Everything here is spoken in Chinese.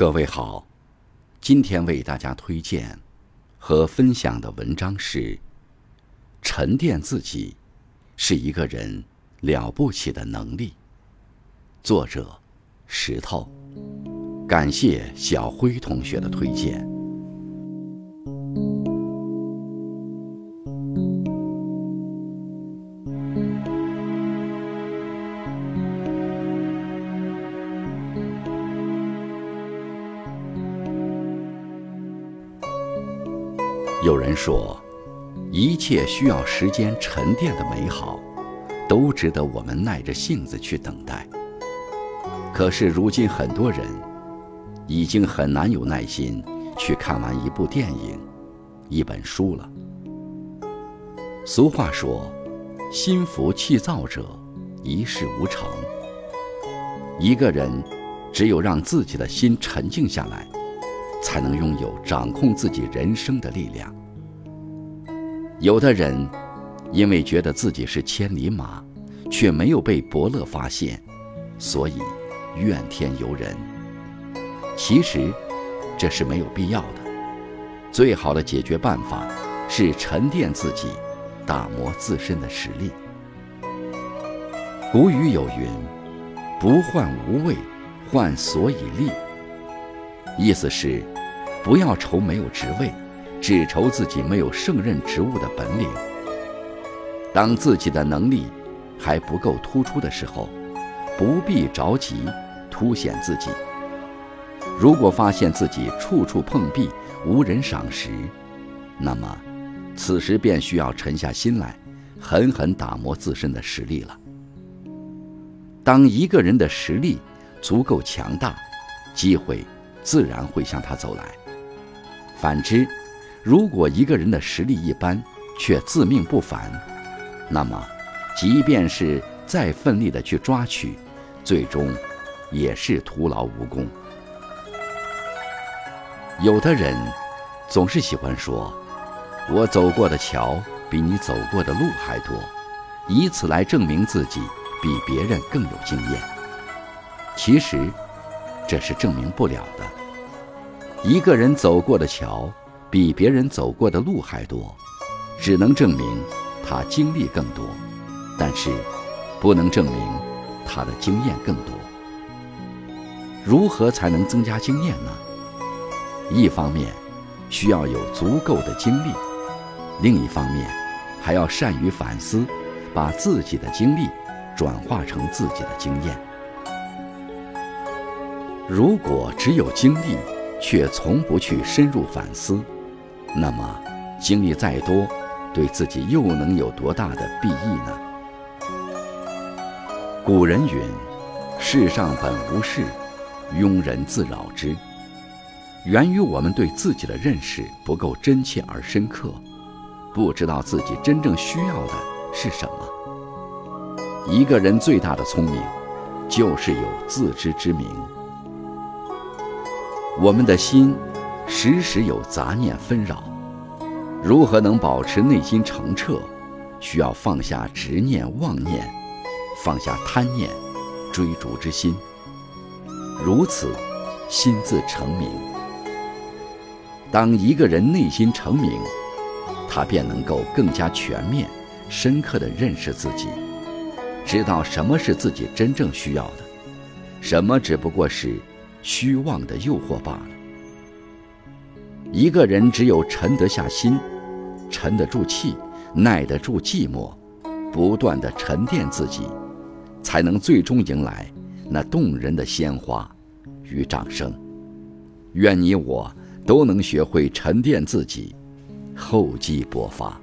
各位好，今天为大家推荐和分享的文章是《沉淀自己是一个人了不起的能力》，作者石头。感谢小辉同学的推荐。有人说，一切需要时间沉淀的美好，都值得我们耐着性子去等待。可是如今很多人，已经很难有耐心去看完一部电影、一本书了。俗话说：“心浮气躁者，一事无成。”一个人，只有让自己的心沉静下来。才能拥有掌控自己人生的力量。有的人因为觉得自己是千里马，却没有被伯乐发现，所以怨天尤人。其实这是没有必要的。最好的解决办法是沉淀自己，打磨自身的实力。古语有云：“不患无位，患所以立。”意思是，不要愁没有职位，只愁自己没有胜任职务的本领。当自己的能力还不够突出的时候，不必着急凸显自己。如果发现自己处处碰壁，无人赏识，那么，此时便需要沉下心来，狠狠打磨自身的实力了。当一个人的实力足够强大，机会。自然会向他走来。反之，如果一个人的实力一般，却自命不凡，那么，即便是再奋力的去抓取，最终也是徒劳无功。有的人总是喜欢说：“我走过的桥比你走过的路还多”，以此来证明自己比别人更有经验。其实，这是证明不了的。一个人走过的桥，比别人走过的路还多，只能证明他经历更多，但是不能证明他的经验更多。如何才能增加经验呢？一方面需要有足够的精力，另一方面还要善于反思，把自己的经历转化成自己的经验。如果只有经历，却从不去深入反思，那么经历再多，对自己又能有多大的裨益呢？古人云：“世上本无事，庸人自扰之。”源于我们对自己的认识不够真切而深刻，不知道自己真正需要的是什么。一个人最大的聪明，就是有自知之明。我们的心时时有杂念纷扰，如何能保持内心澄澈？需要放下执念妄念，放下贪念、追逐之心，如此心自成明。当一个人内心成明，他便能够更加全面、深刻地认识自己，知道什么是自己真正需要的，什么只不过是。虚妄的诱惑罢了。一个人只有沉得下心，沉得住气，耐得住寂寞，不断的沉淀自己，才能最终迎来那动人的鲜花与掌声。愿你我都能学会沉淀自己，厚积薄发。